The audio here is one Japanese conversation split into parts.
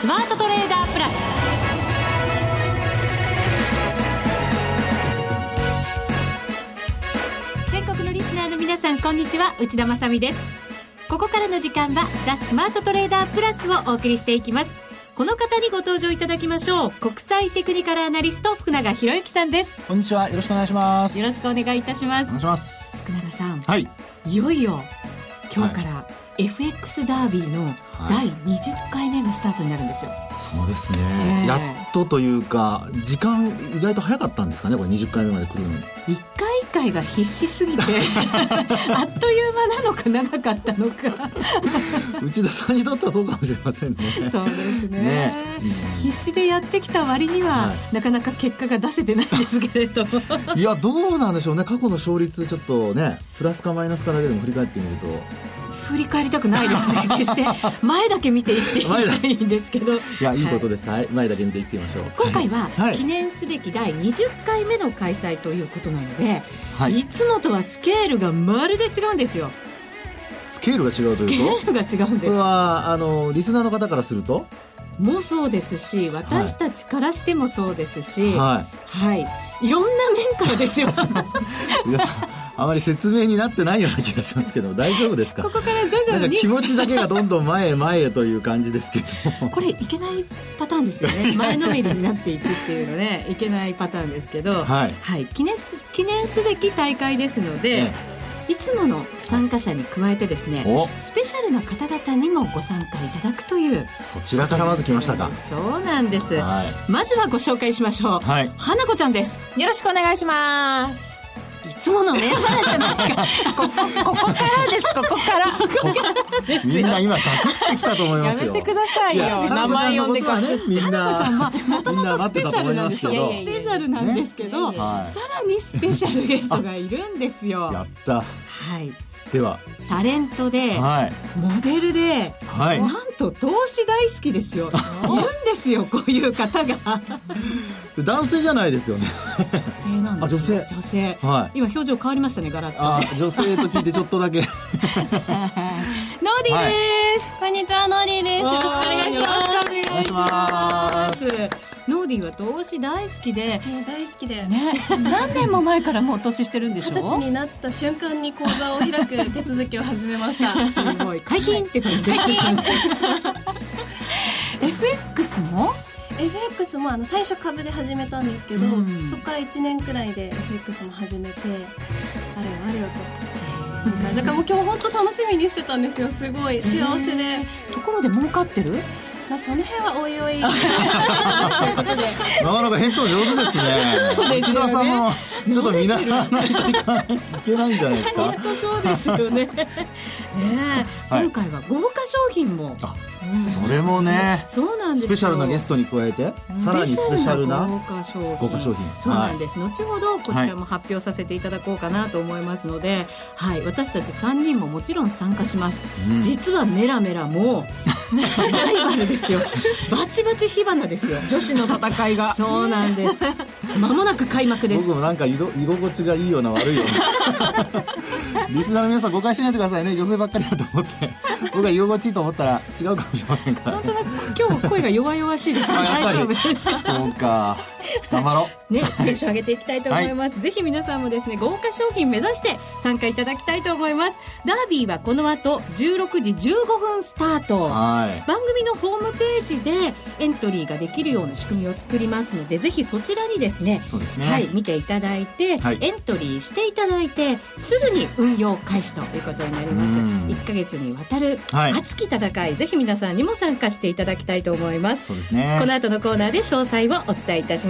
スマートトレーダープラス。全国のリスナーの皆さんこんにちは。内田まさです。ここからの時間はザ・スマートトレーダープラスをお送りしていきます。この方にご登場いただきましょう。国際テクニカルアナリスト福永博之さんです。こんにちは。よろしくお願いします。よろしくお願いいたします。お願いします。福永さんはい。いよいよ今日から FX ダービーの第20回目がスタートになるんですよ、はい、そうですね、えー、やっとというか時間意外と早かったんですかねこれ20回目まで来るのに。1回1回が必死すぎて あっという間なのか長かったのか。内田さんにとってはそうかもしれませんね。そうですね、ね。うん、必死でやってきた割には、はい、なかなか結果が出せてないんですけれども。いやどうなんでしょうね。過去の勝率ちょっとねプラスかマイナスかだけでも振り返ってみると振り返りたくないですね。決して。前だけ見て生きていきたいんですけど。いやい。いことです、はい、前だけ見ていってみましょう。今回は記念すべき第20回目の開催ということなので、はい、いつもとはスケールがまるで違うんですよ。スケールが違うというと？スケールが違うんです。これはあのリスナーの方からすると？もそうですし私たちからしてもそうですし。はい、はい、い。ろんな面からですよ あまり説明になってないような気がしますけど大丈夫ですか？ここから徐々に気持ちだけがどんどん前へ前へという感じですけどこれいけないパターンですよね。前のめりになっていくっていうのね。いけないパターンですけど、はい、はい、記念す記念すべき大会ですので、ねいつもの参加者に加えてですねスペシャルな方々にもご参加いただくという。そちらからまず来ましたか。そうなんです、はい、まずはご紹介しましょう、はい、花子ちゃんです。よろしくお願いします。いつものメンバーじゃないか。ここ ここからです。ここから。みんな今かってきたと思いますよ。やめてくださいよ。名前呼んでかねみんもともとスペシャルなんですよスペシャルなんですけど、ね、さらにスペシャルゲストがいるんですよ。やった。はいでは。タレントで、はい、モデルで、はい、なんと投資大好きですよ。いるんですよこういう方が。男性じゃないですよね。女性なんです女性。女性、はい、今表情変わりましたねガラッと。あ女性と聞いてちょっとだけ。ノーディーです、はい、こんにちはノーディーです。よろしくお願いします。よろしくお願いしますノーディーは投資大好きで、大好きでね。何年も前からもう投資してるんでしょ？二十歳になった瞬間に口座を開く手続きを始めました。すごい。解禁って感じです FX も？FX もあの最初株で始めたんですけど、うん、そこから1年くらいで FX も始めてあれよあれよと。だからもう今日本当楽しみにしてたんですよ。すごい。幸せで、ところで儲かってる？まあ、その辺はおいおい。なかなか返答上手ですね。内田さんもちょっと見習わ ないといけないんじゃないですか？そうですよね。ね、はい、今回は豪華商品も。それもねそうなんですスペシャルなゲストに加えてさらにスペシャルな豪華商品。豪華商品。そうなんです、はい、後ほどこちらも発表させていただこうかなと思いますので、はい、私たち3人ももちろん参加します、うん、実はメラメラも ライバルですよ。バチバチ火花ですよ。女子の戦いが。そうなんです。まもなく開幕です。僕もなんか居心地がいいような悪いような。リスナーの皆さん誤解しないでくださいね。女性ばっかりだと思って。僕が居心地いいと思ったら違うかもしれませんから、ね、なんとなく今日声が弱々しいですから大丈夫です。そうか頑張ろう。ねテンション上げていきたいと思います、はい、ぜひ皆さんもですね豪華商品目指して参加いただきたいと思います。ダービーはこの後16時15分スタート。はい。番組のホームページでエントリーができるような仕組みを作りますのでぜひそちらにですねそうですね。はい見ていただいて、はい、エントリーしていただいてすぐに運用開始ということになります。1か月にわたる熱き戦い、ぜひ皆さんにも参加していただきたいと思います。そうですね。この後のコーナーで詳細をお伝えいたします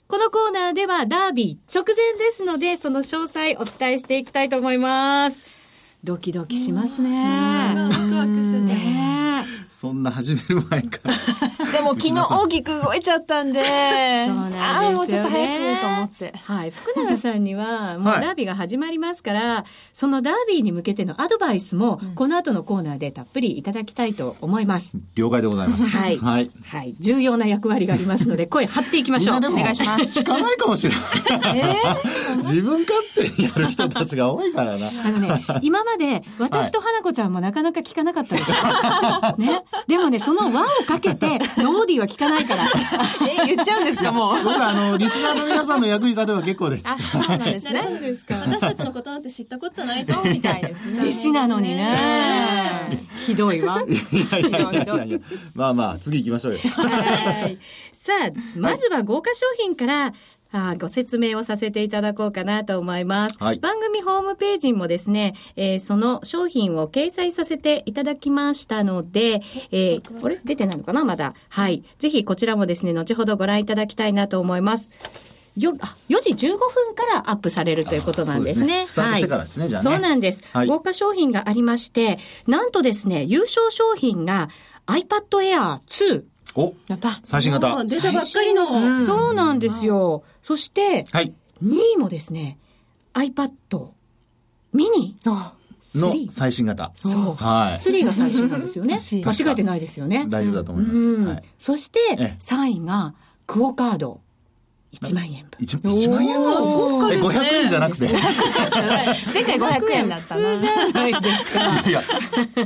このコーナーではダービー直前ですので、その詳細お伝えしていきたいと思います。ドキドキしますね。ワクワクするね。そんな始める前から。でも昨日大きく動いちゃったんで、そうなんですよねああ、もうちょっと早くと思って。はい。福永さんには、もうはいダービーが始まりますから、そのダービーに向けてのアドバイスも、この後のコーナーでたっぷりいただきたいと思います。了解でございます。はいはい。はい。重要な役割がありますので、声張っていきましょう。お願いします。聞かないかもしれない。自分勝手にやる人たちが多いからな。あの？ね、今まで私と花子ちゃんもなかなか聞かなかったでしょ。ね。でもね、その輪をかけて、ノーディーは聞かないから。え、言っちゃうんですか、もう。僕はあの、リスナーの皆さんの役に立てば結構です。あ、そうなんですね。ですか私たちのことなんて知ったことないそうみたいですね。弟子なのにね。ひどいわ。まあまあ、次行きましょうよ。はい。さあ、まずは豪華商品から、あーご説明をさせていただこうかなと思います。はい番組ホームページにもですね、えーその商品を掲載させていただきましたので、えー、これ出てないのかな？まだ。はい。ぜひこちらもですね、後ほどご覧いただきたいなと思います。よあ4時15分からアップされるということなんですね。そうですねスタートしてからですねじゃあねそうなんです、はい豪華商品がありまして、なんとですね、優勝商品が iPad Air 2。お、やった。最新型。出たばっかりの、そうなんですよ。そして、はい。2位もですね、iPad mini あの3。最新型。そう。はい。3が最新なんですよね。間違えてないですよね。大丈夫だと思います。うんはい。そしてええ、3位がクオカード1万円分。一一万円なのえ、500円じゃなくて？い 前回500円だったな。普通じゃないですか。や、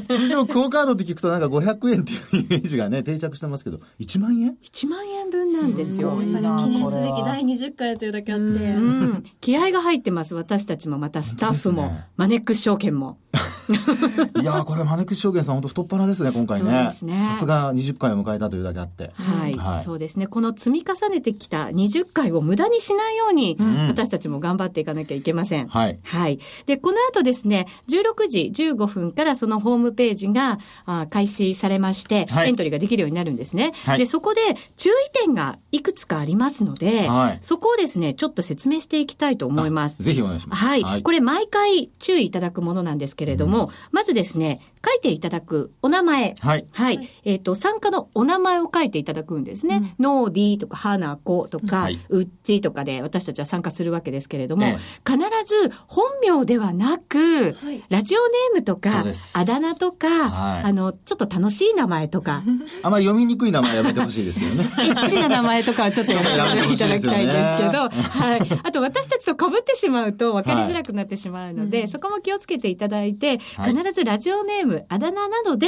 通常クオカードって聞くとなんか500円っていうイメージがね、定着してますけど、1万円？1万円分なんですよ。すごいそれ記念すべき第20回というだけあって、うん、気合が入ってます。私たちもまたスタッフも、マネックス証券も。いやー、これマネックス証券さん本当太っ腹ですね、今回そうね。ですねさすが20回を迎えたというだけあって。はい、はいそうですね。この積み重ねてきた20回を無駄にしないように、ん私たちも頑張っていかなきゃいけません。はい。はい。で、この後ですね、16時15分からそのホームページがあ開始されまして、はいエントリーができるようになるんですね。はいで、そこで注意点がいくつかありますので、はいそこをですね、ちょっと説明していきたいと思います。ぜひお願いします。はい。これ毎回注意いただくものなんですけれども、まずですね、書いていただくお名前。はい。はい。えっ、と、参加のお名前を書いていただくんですね。ノーディーとか、ハナコとか、はいうっちとかで私たちは参加するわけですけれども、え必ず本名ではなく、はい。ラジオネームとそかあだ名とか、はい。あの、ちょっと楽しい名前とか、あまり読みにくい名前やめてほしいですけどね。エッチな名前とかはちょっと やめていただきたいんですけど、やめて はい。あと私たちと被ってしまうと分かりづらくなってしまうので、はい。そこも気をつけていただいて、はい。必ずラジオネーム、あだ名などで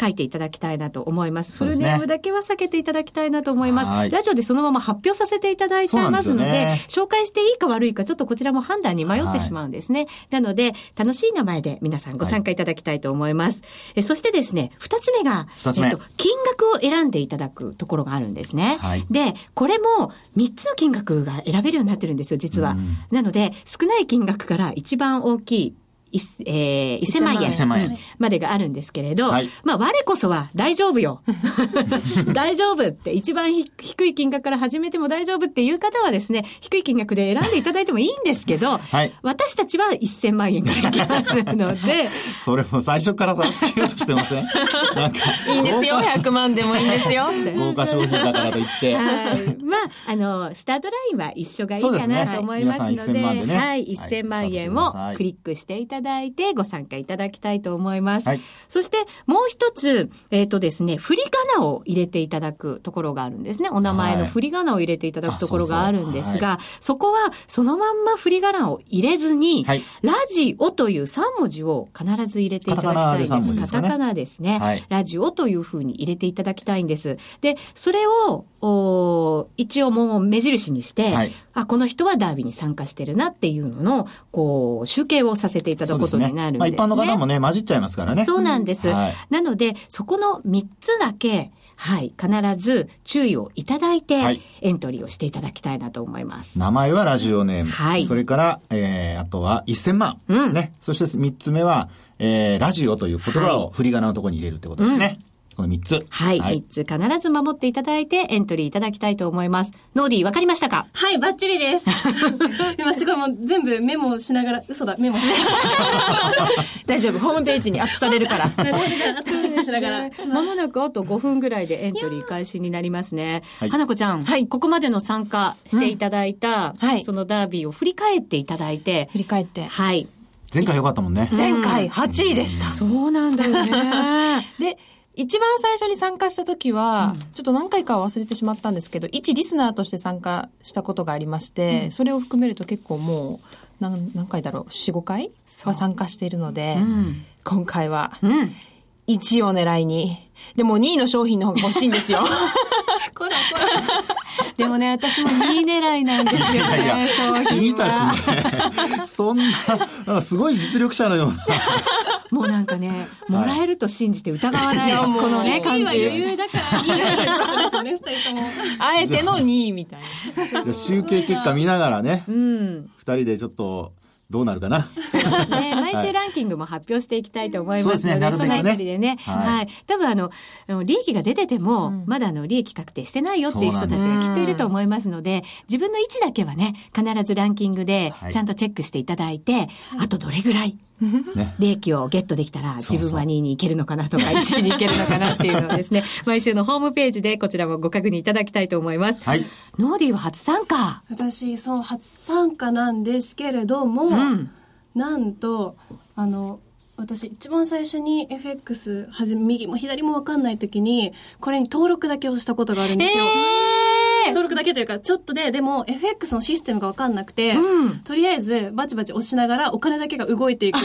書いていただきたいなと思います。すね。ルネームだけは避けていただきたいなと思います。はい。ラジオでそのまま発表させていただいちゃいますので、でね紹介していいか悪いかちょっとこちらも判断に迷ってしまうんですね。なので、楽しい名前で皆さんご参加いただきたいと思います。えそしてですね、二つ目が、えっと、金額を選んでいただくところがあるんですね。はいで、これも3つの金額が選べるようになってるんですよ、実は。うんなので、少ない金額から一番大きい、えー、1000万円1000万円までがあるんですけれど、はいまあ、我こそは大丈夫よ。大丈夫って、一番ひ低い金額から始めても大丈夫っていう方はですね、低い金額で選んでいただいてもいいんですけど、はい私たちは1000万円からいきますので、それも最初から差をつけようとしてません？なんか。いいんですよ。100万でもいいんですよ。豪華商品だからといって。はい。まあ、あの、スタートラインは一緒がいいかなと思いますので、皆さん1000万でねはい、はい1000万円をクリックしていただいてご参加いただきたいと思います。はいそして、もう一つ、えっ、とですね、振り仮名を入れていただくところがあるんですね。お名前のはい振り仮名を入れていただくところがあるんですあそうが、そこはそのまんま振り仮名を入れずに、はいラジオという3文字を必ず入れていただきたいです。カタカナですかねカタカナですね。はいラジオというふうに入れていただきたいんです。で、それを、お一応もう目印にして、はいあ、この人はダービーに参加してるなっていうのの、こう、集計をさせていただくことになるんですね。まあ、一般の方もね、混じっちゃいますからね。そうなんです。はいなので、そこの3つだけ、はい、必ず注意をいただいて、はいエントリーをしていただきたいなと思います。名前はラジオネーム。はいそれから、えー、あとは1000万。うんね。そして3つ目は、えー、ラジオという言葉を振り仮名のところに入れるってことですね。この3つ。はい、3つ必ず守っていただいてエントリーいただきたいと思います。ノーディーわかりましたか？はい、バッチリです。今すごいもう全部メモしながら、嘘だ、メモして。大丈夫。ホームページにアップされるから。楽しみにしながら。まもなくあと5分ぐらいでエントリー開始になりますね。はい花子ちゃん、はいここまでの参加していただいた、うんはいそのダービーを振り返っていただいて、振り返って。はい。前回良かったもんね。前回8位でした。そうなんだよね。で、一番最初に参加した時は、ちょっと何回かは忘れてしまったんですけど、一リスナーとして参加したことがありまして、それを含めると結構もう、何何回だろう、4、5回は参加しているので、ん今回はうん。1位を狙いに、でも2位の商品の方が欲しいんですよ。こらこら。でもね、私も2位狙いなんですよね、いやいや商品君たは。ちね、そんな、なんかすごい実力者のような。もうなんかね、もらえると信じて疑わない、いやもうこのね、1感位は余じ。裕だから。あえての2位みたいな。じゃあ集計結果見ながらね、うん。二人でちょっと、どうなるかな？ね、毎週ランキングも発表していきたいと思いますので、そうですね。なるべくね。そのあたりでね、はい。はい。多分あの、利益が出てても、うん。まだあの、利益確定してないよっていう人たちがきっといると思いますので、自分の位置だけはね、必ずランキングではい。ちゃんとチェックしていただいて、あとどれぐらいね。利益をゲットできたら自分は2位に行けるのかなとか 1位に行けるのかなっていうのをですね、毎週のホームページでこちらもご確認いただきたいと思います。はい。ノーディーは初参加。私、そう、初参加なんですけれども、うん。なんと、あの、私一番最初に FX はじめ右も左も分かんない時にこれに登録だけをしたことがあるんですよ、登録だけというかちょっとででも FX のシステムが分かんなくて、うん。とりあえずバチバチ押しながらお金だけが動いていく。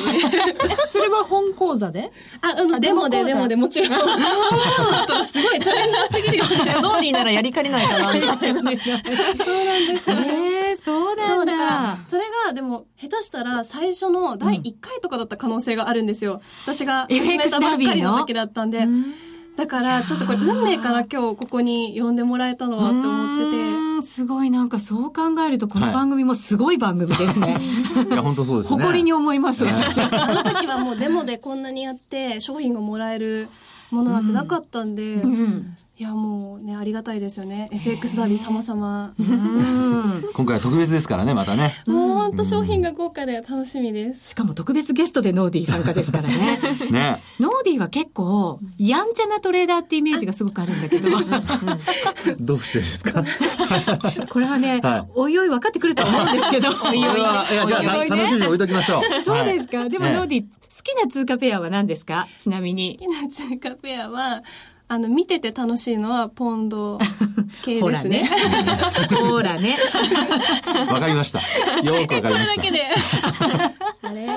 それは本講座で？ああのあデモでデモでもちろん。本物だったらすごいチャレンジャーすぎるよね。ドーディーならやりかねないかな、みたいな。そうなんですよえー、そうだ。そうだからそれがでも下手したら最初の第1回とかだった可能性があるんですよ、私が始めたばっかりの時だったんでだからちょっとこれ運命から今日ここに呼んでもらえたのはって思っててすごいなんかそう考えるとこの番組もすごい番組ですね。いや、本当そうですね。誇りに思います、私は。あの時はもうデモでこんなにやって商品がもらえるものなんてなかったんで、うんいやもうねありがたいですよね FX ダービー様々うん今回は特別ですからね、またね。もう本当商品が豪華で楽しみですしかも特別ゲストでノーディー参加ですからね。ね。ノーディーは結構、やんちゃなトレーダーってイメージがすごくあるんだけど、どうしてですか？これはね、はいおいおい分かってくると思うんですけど。おこれはいや、じゃあ、た楽しみに置いときましょう。そうですか。でもねノーディー、好きな通貨ペアは何ですか？ちなみに。好きな通貨ペアはあの見てて楽しいのはポンド系ですね ね。ほらね。わかりました。よーくわかりました。だけで あれ？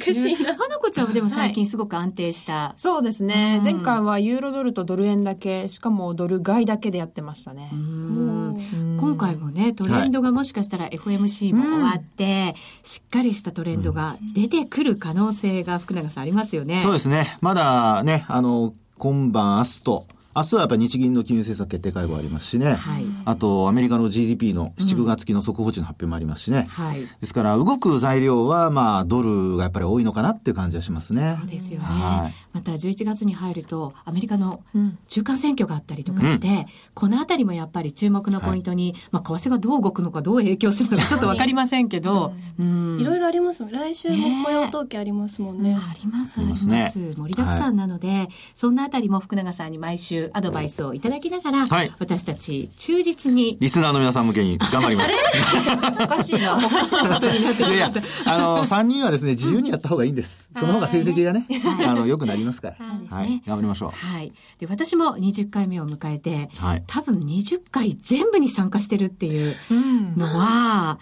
おかしいな花子ちゃんはでも最近すごく安定した。そうですね、うん前回はユーロドルとドル円だけ、しかもドル買いだけでやってましたね。今回もね、トレンドがもしかしたら FMC も終わって、しっかりしたトレンドが出てくる可能性が福永さんありますよね。そうですね。まだね、あの、今晩、明日と、明日はやっぱり日銀の金融政策決定会合ありますしね。はい。あと、アメリカの GDP の7、9月期の速報値の発表もありますしね。はい。ですから、動く材料は、まあ、ドルがやっぱり多いのかなっていう感じはしますね。そうですよね。はい。また11月に入ると、アメリカのうん。中間選挙があったりとかして、このあたりもやっぱり注目のポイントに、まあ、為替がどう動くのか、どう影響するのか、ちょっとわかりませんけど、うん。いろいろありますもん。来週も雇用統計ありますもんね。あります、ありま。ますすね。盛りだくさんなので、そんなあたりも福永さんに毎週アドバイスをいただきながら、はい私たち忠実に、リスナーの皆さん向けに頑張ります。おかしいな。おかしなことになってきいやいやあの、3人はですね、自由にやった方がいいんです。その方が成績がね、あの、良くなりますから。ねはい。頑張りましょう。はい。で、私も20回目を迎えて、はい。多分20回全部に参加してるっていううんのは、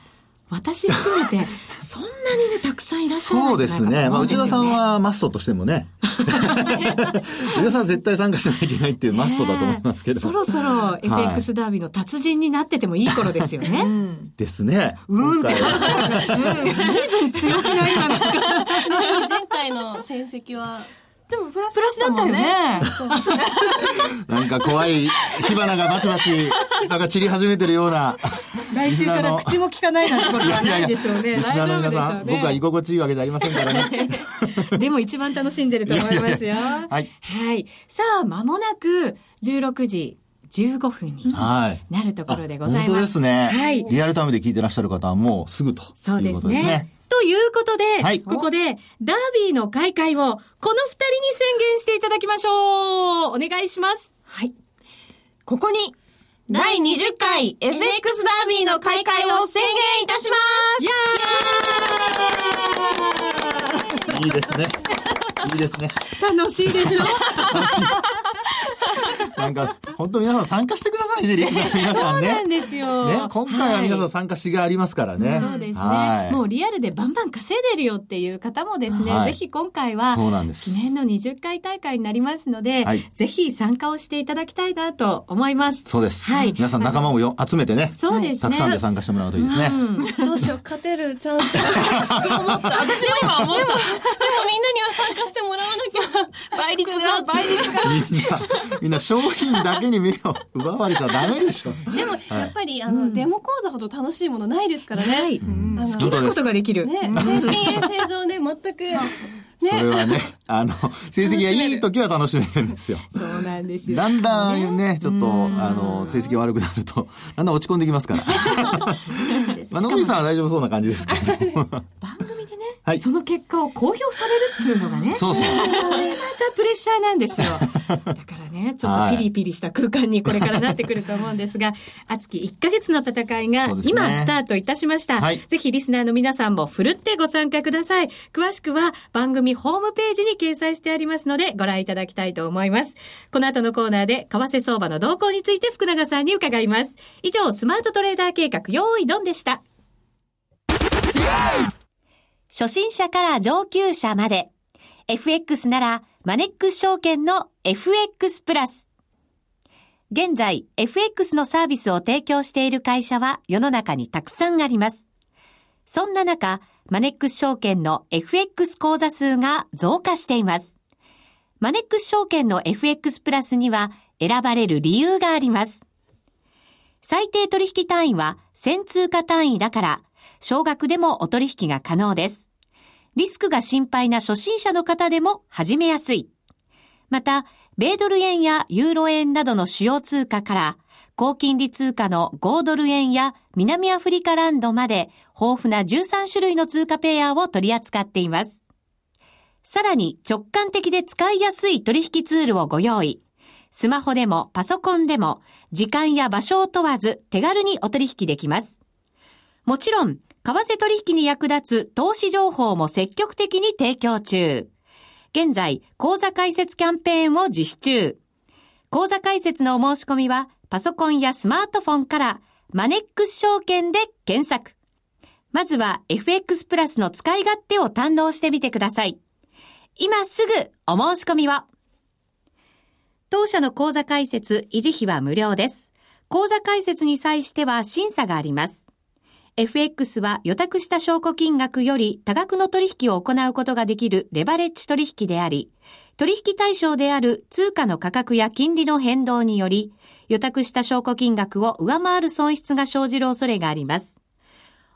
私含めて、そんなにね、たくさんいらっしゃるそうですね。まあ、内田さんは、はマストとしてもね。内田さんは絶対参加しなきゃいけないっていうマストだと思いますけど。そろそろ FX ダービーの達人になっててもいい頃ですよね。うんですね。うん今回はうん、随分強気な今なんか。前回の戦績はでもプラスプラスだったよね。なんか怖い火花がバチバチ、なんか散り始めてるような。来週から口も聞かないなんてことはないでしょうね。リスナーの皆さん、僕は居心地いいわけじゃありませんからね。でも一番楽しんでると思いますよ。はい。はい。さあ、間もなく16時15分にはい。なるところでございます。本当ですね。はい。リアルタイムで聞いてらっしゃる方はもうすぐとそうですいうことですね。ね。ということで、はいここで、ダービーの開会を、この二人に宣言していただきましょうお願いしますはい。ここに、第20回 FX ダービーの開会を宣言いたしますいいですね。いいですね。楽しいでしょなんか、本当皆さん参加してくださいね、リスナーの皆さんそうなんね。ですよ。ね、今回は皆さはいん参加しがありますからね。そうですねは。いもうリアルでバンバン稼いでるよっていう方もですね、はいぜひ今回はそうなんです記念の20回大会になりますので、はいぜひ参加をしていただきたいなと思います。そうです。はい皆さん仲間をよ集めてね。そうですね。たくさんで参加してもらうといいですね。うんどうしよう勝てるチャンスが そう思った。私も今思った。でもみんなには参加してもらわなきゃ倍率が、倍率が。みんな、みんな商品だけに目を 奪われちゃダメでしょ。でもやっぱり、あのデモ講座ほど楽しいものないですからね、はい。あの好きなことができる。ね精神衛生上ね全くそれはね、あの、成績がいい時は楽しめるんですよ。そうなんですよ。だんだんね、ちょっと、あの、成績が悪くなると、だんだん落ち込んできますから。ま あ、野口さんは大丈夫そうな感じですけど。はいその結果を公表されるっていうのがね、そうそう。これまたプレッシャーなんですよ。だからね、ちょっとピリピリした空間にこれからなってくると思うんですが、熱き1ヶ月の戦いが今スタートいたしました。はいぜひリスナーの皆さんもふるってご参加ください。詳しくは番組ホームページに掲載してありますのでご覧いただきたいと思います。この後のコーナーで為替相場の動向について福永さんに伺います。以上、スマートトレーダー計画用意ドンでした。初心者から上級者まで。FX なら、マネックス証券の FX プラス。現在、FX のサービスを提供している会社は世の中にたくさんあります。そんな中、マネックス証券の FX 口座数が増加しています。マネックス証券の FX プラスには選ばれる理由があります。最低取引単位は1000通貨単位だから、少額でもお取引が可能です。リスクが心配な初心者の方でも始めやすい。また、米ドル円やユーロ円などの主要通貨から、高金利通貨の5ドル円や南アフリカランドまで豊富な13種類の通貨ペアを取り扱っています。さらに直感的で使いやすい取引ツールをご用意。スマホでもパソコンでも時間や場所を問わず手軽にお取引できます。もちろん、為替取引に役立つ投資情報も積極的に提供中。現在、講座開設キャンペーンを実施中。講座開設のお申し込みは、パソコンやスマートフォンから、マネックス証券で検索。まずは FX プラスの使い勝手を堪能してみてください。今すぐお申し込みを。当社の講座開設、維持費は無料です。講座開設に際しては審査があります。FX は予託した証拠金額より多額の取引を行うことができるレバレッジ取引であり、取引対象である通貨の価格や金利の変動により、予託した証拠金額を上回る損失が生じる恐れがあります。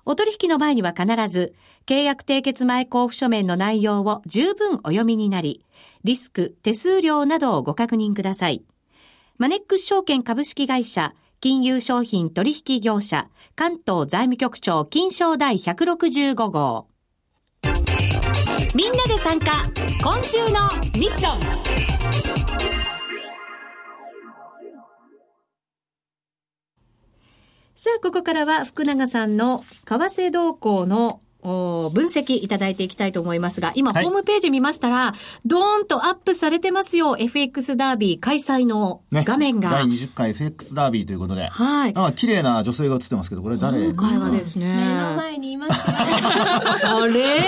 お取引の前には必ず、契約締結前交付書面の内容を十分お読みになり、リスク、手数料などをご確認ください。マネックス証券株式会社、金融商品取引業者、関東財務局長金賞第165号。みんなで参加、今週のミッション。さあ、ここからは福永さんの為替動向のお分析いただいていきたいと思いますが、今、はいホームページ見ましたら、ドーンとアップされてますよ。FX ダービー開催のね。画面が。第20回 FX ダービーということで。はい。なんか綺麗な女性が映ってますけど、これ誰？ですか今回はですね。目の前にいますよ あれ？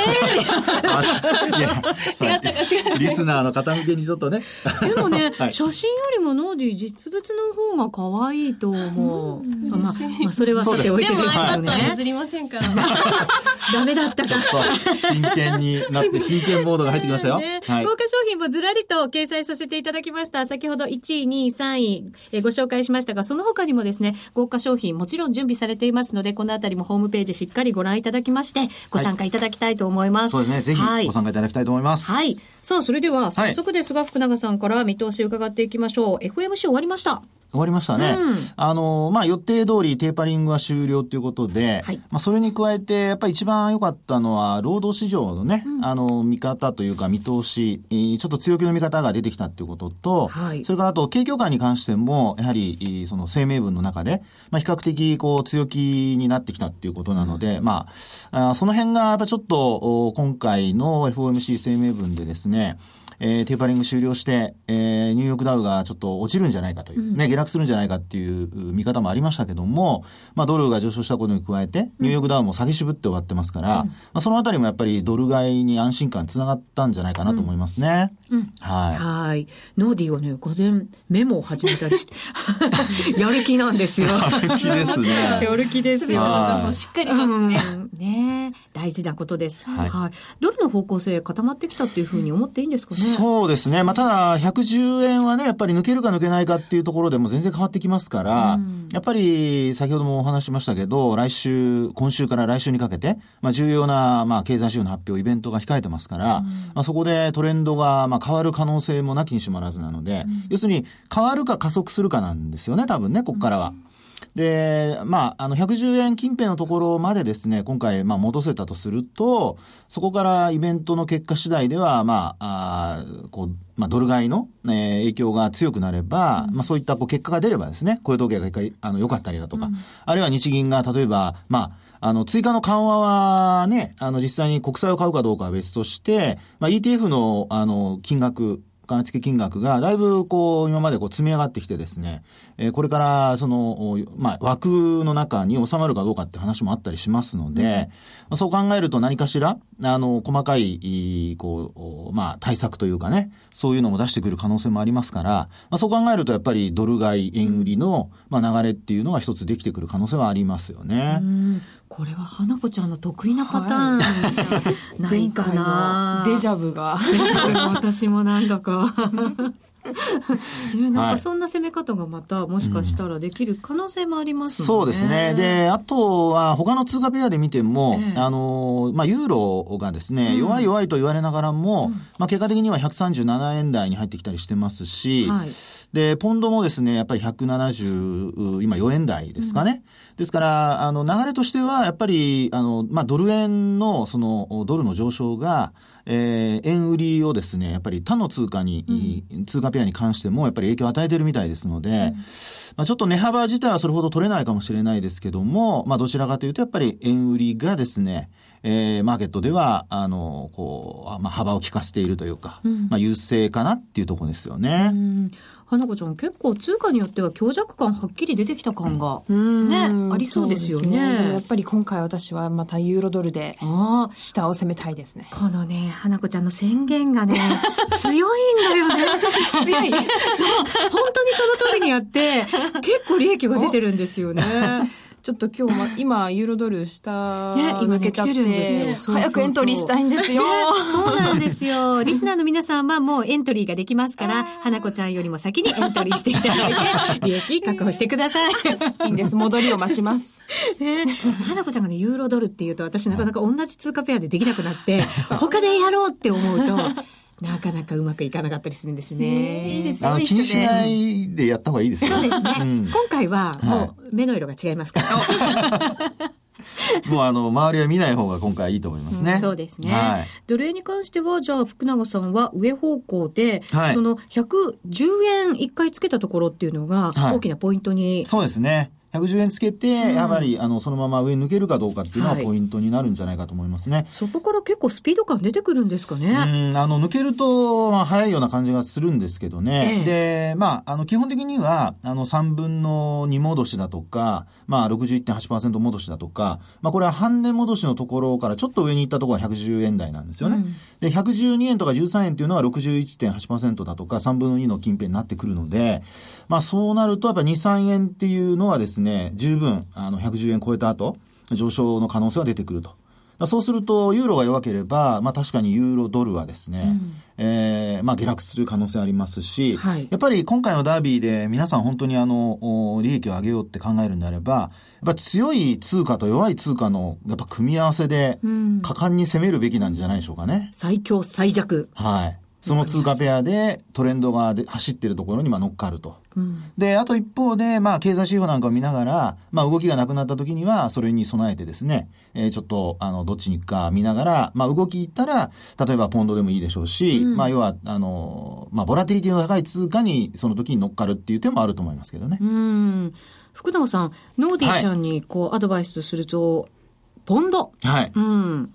あいや、違ったか違う。リスナーの方向けにちょっとね。でもね、はい写真よりもノーディ実物の方が可愛いと思う。あまあ、それはさておいてでもですけど iPad はね譲。りませんからダメだったかちょっと真剣になって、真剣モードが入ってきましたよ。ねはい豪。華商品もずらりと掲載させていただきました。先ほど1位、2位、3位、えーご紹介しましたが、その他にもですね、豪華商品もちろん準備されていますので、このあたりもホームページしっかりご覧いただきまして、ご参加いただきたいと思います。そうですね。ぜひはいご参加いただきたいと思います。はい。さあ、それでは、早速ですが、福永さんから見通し伺っていきましょう。FMC 終わりました。終わりましたね。うんあの、まあ、予定通りテーパリングは終了ということで、はいまあ、それに加えて、やっぱり一番良かったのは、労働市場のね、あの、見方というか見通し、えーちょっと強気の見方が出てきたっていうことと、はい。それからあと、景況感に関しても、やはり、えーその声明文の中で、まあ、比較的、こう、強気になってきたっていうことなので、まあ、あーその辺が、やっぱちょっと、お今回の FOMC 声明文でですね、えーテーパリング終了して、えーニューヨークダウがちょっと落ちるんじゃないかという、ね、下落するんじゃないかっていう見方もありましたけども、まあ、ドルが上昇したことに加えて、ニューヨークダウも下げ渋って終わってますから、まあ、そのあたりもやっぱりドル買いに安心感につながったんじゃないかなと思いますね。はい。はい。ノーディーはね、午前メモを始めたりして、やる気なんですよ。やる気ですね やる気ですよ。しっかりとうんね、ねえ大事なことです。は。はいいドルの方向性固まってきたっていうふうに思っていいんですかね？そうですね。まあ、ただ、110円はね、やっぱり抜けるか抜けないかっていうところでも全然変わってきますから、やっぱり、先ほどもお話ししましたけど、来週、今週から来週にかけて、まあ、重要な、まあ、経済指標の発表、イベントが控えてますから、まあ、そこでトレンドが、まあ、変わる可能性もなきにしもあらずなので、要するに、変わるか加速するかなんですよね、多分ね、ここからは。で、まあ、あの、110円近辺のところまでですね、今回、まあ、戻せたとすると、そこからイベントの結果次第では、まあ、あーこう、まあ、ドル買いの、えー影響が強くなれば、まあ、そういったこう結果が出ればですね、雇用統計が一回あの良かったりだとか、あるいは日銀が例えば、まあ、あの、追加の緩和はね、あの、実際に国債を買うかどうかは別として、まあ、ETF の、あの、金額、買い付け金額がだいぶこう今までこう積み上がってきてですね、えーこれからその、おまあ、枠の中に収まるかどうかって話もあったりしますので、まあそう考えると何かしら、あの、細かい、いいこう、おまあ、対策というかね、そういうのも出してくる可能性もありますから、まあ、そう考えるとやっぱりドル買い、円売りの、まあ、流れっていうのが一つできてくる可能性はありますよね。うんこれは花子ちゃんの得意なパターンじゃないかな。デジャブが。私もなんだか。ね、なんはいかそんな攻め方がまたもしかしたらできる可能性もありますもんね。そうですね。で、あとは他の通貨ペアで見ても、ええあの、まあ、ユーロがですね、うん弱い弱いと言われながらも、まあ、結果的には137円台に入ってきたりしてますし、はい。で、ポンドもですね、やっぱり170、今4円台ですかね。ですから、あの、流れとしては、やっぱり、あの、まあ、ドル円の、その、ドルの上昇が、えー円売りをですね、やっぱり他の通貨に、通貨ペアに関しても、やっぱり影響を与えているみたいですので、まあ、ちょっと値幅自体はそれほど取れないかもしれないですけども、まあ、どちらかというと、やっぱり円売りがですね、えーマーケットでは、あの、こう、あまあ、幅を利かせているというか、まあ、優勢かなっていうところですよね。うん花子ちゃん結構通貨によっては強弱感はっきり出てきた感が。ねありそうですよねそうでもやっぱり今回私はまたユーロドルで。下を攻めたいですね。このね、花子ちゃんの宣言がね、強いんだよね。強い。そう、本当にその通りにやって、結構利益が出てるんですよね。ちょっと今日は、今、ユーロドル下抜けちゃっ来て早くエントリーしたいんですよ。そうなんですよ。リスナーの皆さんはもうエントリーができますから、花子ちゃんよりも先にエントリーしていただいて、利益確保してください。いいんです。戻りを待ちます。ね、花子ちゃんがね、ユーロドルっていうと、私なかなか同じ通貨ペアでできなくなって、他でやろうって思うと、なかなかうまくいかなかったりするんですね。いいですよ。あの、一緒気にしないでやった方がいいですよ。そうですね。うん今回はもう目の色が違いますから。もうあの、周りは見ない方が今回いいと思いますね。そうですね。はい。奴隷に関しては、じゃあ福永さんは上方向で、はいその110円一回つけたところっていうのがはい大きなポイントに、そうですね。110円つけて、やはり、あの、そのまま上に抜けるかどうかっていうのははいポイントになるんじゃないかと思いますね。そこから結構スピード感出てくるんですかね。うん、あの、抜けると、まあ、早いような感じがするんですけどね。で、まあ、あの、基本的には、あの、3分の2戻しだとか、まあ、61.8%戻しだとか、まあ、これは半値戻しのところからちょっと上に行ったところは110円台なんですよね。で、112円とか13円っていうのは61.8%だとか、3分の2の近辺になってくるので、まあ、そうなると、やっぱ2、3円っていうのはですね、十分、あの、110円超えた後、上昇の可能性は出てくると。そうすると、ユーロが弱ければ、まあ確かにユーロドルはですね、えーまあ下落する可能性ありますし、はいやっぱり今回のダービーで皆さん本当にあの、お利益を上げようって考えるんであれば、やっぱ強い通貨と弱い通貨のやっぱ組み合わせで、うん果敢に攻めるべきなんじゃないでしょうかね。最強最弱。はい。その通貨ペアでトレンドがで走ってるところにまあ乗っかると。で、あと一方で、まあ、経済指標なんかを見ながら、まあ、動きがなくなった時には、それに備えてですね、えー、ちょっと、あの、どっちに行くか見ながら、まあ、動きいったら、例えばポンドでもいいでしょうし、うん、まあ、要は、あの、まあ、ボラティリティの高い通貨に、その時に乗っかるっていう手もあると思いますけどね。うん。福永さん、ノーディーちゃんに、こう、アドバイスすると、ポンド。はい。うん。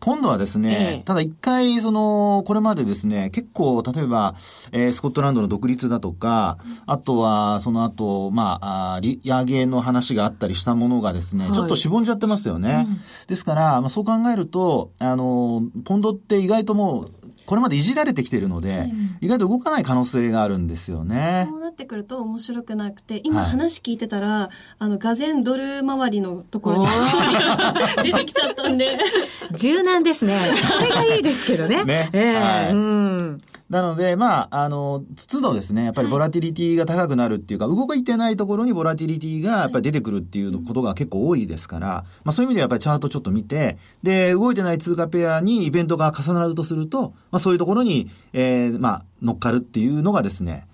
今度はですね、ええ、ただ一回、その、これまでですね、結構、例えば、えー、スコットランドの独立だとか、あとは、その後、まあ、あ利上げの話があったりしたものがですね、はい、ちょっとしぼんじゃってますよね。うん、ですから、まあ、そう考えると、あの、ポンドって意外ともう、これまでいじられてきてるので、意外と動かない可能性があるんですよね。そうなってくると面白くなくて、今話聞いてたら、はい、あの、がぜんドル周りのところに 出てきちゃったんで。柔軟ですね。これがいいですけどね。ね。えー、はい、うん。なので、まあ、あの、都度ですね、やっぱりボラティリティが高くなるっていうか、はい、動いてないところにボラティリティがやっぱり出てくるっていうことが結構多いですから、まあそういう意味ではやっぱりチャートちょっと見て、で、動いてない通貨ペアにイベントが重なるとすると、まあそういうところに、えー、まあ乗っかるっていうのがですね、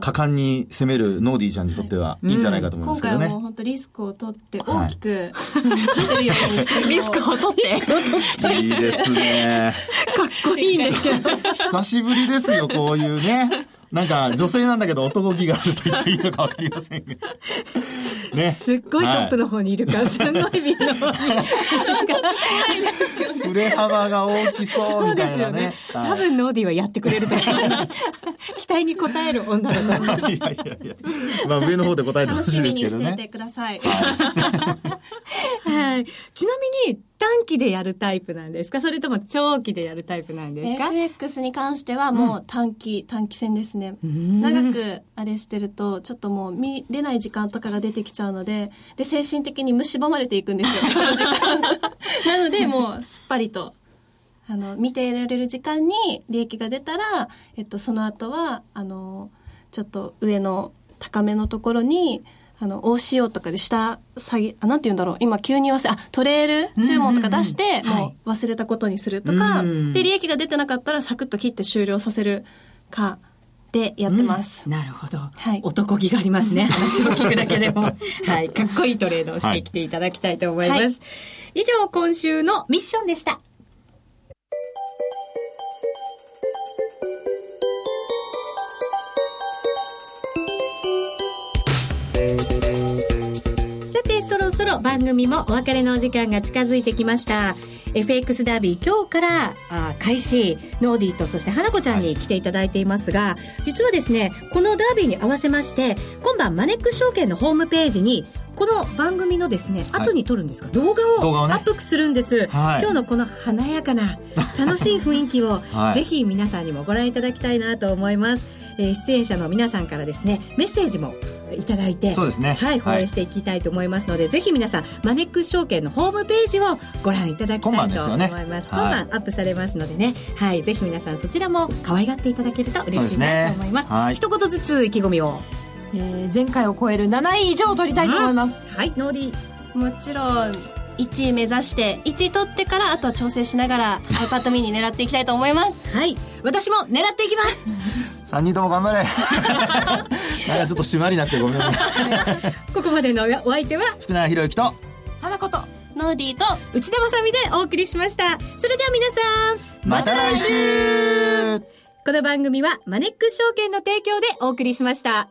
果敢に攻めるノーディーちゃんにとってはいいんじゃないかと思いますけどね。今回はもう本当リスクを取って大きく、はい、リスクを取っていいですね。かっこいいんですけど。久しぶりですよ、こういうね。なんか女性なんだけど男気があると言っていいのかわかりませんが。ね。すっごいトップの方にいるから、はい、すごいビの方に。振れ幅が大きそうみたいなね。ね多分ノーディーはやってくれると思います。期待に応える女の子。いやいやいや。まあ上の方で答えてほしいですけどね。楽しみにしててください。はい。ちなみに、短期でやるタイプなんですか？それとも長期でやるタイプなんですか ?FX に関してはもう短期、うん、短期戦ですね。長くあれしてると、ちょっともう見れない時間とかが出てきちゃうので、で、精神的に蝕まれていくんですよ。なので、もうすっぱりと。あの、見ていられる時間に利益が出たら、えっと、その後は、あの、ちょっと上の高めのところに、あの、OCO とかで下下げ、あ、なんて言うんだろう。今急に忘れ、あ、トレール注文とか出して、もう忘れたことにするとか、で、利益が出てなかったらサクッと切って終了させるか、でやってます、うん、なるほど、はい、男気がありますね。話を聞くだけでも。はい。かっこいいトレードをしてきていただきたいと思います、はい、以上今週のミッションでしたろ番組もお別れのお時間が近づいてきました。FX ダービー今日からあ開始。ノーディーとそして花子ちゃんに来ていただいていますが、はい、実はですねこのダービーに合わせまして今晩マネック証券のホームページにこの番組のですね、後に撮るんですか、動画をアップするんです、はい、今日のこの華やかな楽しい雰囲気を、はい、ぜひ皆さんにもご覧いただきたいなと思います、えー、出演者の皆さんからですねメッセージもいただいてそうですね。はい放映していきたいと思いますので、はい、ぜひ皆さんマネックス証券のホームページをご覧いただきたいと思います。今晩、ね、アップされますのでね。はいぜひ皆さんそちらも可愛がっていただけると嬉しいなと思います。す、ね、はい、一言ずつ意気込みを、えー、前回を超える7位以上取りたいと思います、はい。ノーディー。もちろん1位目指して1位取ってからあとは調整しながら iPad mini 狙っていきたいと思います。はい。私も狙っていきます3人とも頑張れ。なんかちょっと締まりなくてごめんなさいここまでのお相手は？福永博之と。花子とノーディーと内田まさみでお送りしました。それでは皆さんまた来週。この番組はマネックス証券の提供でお送りしました。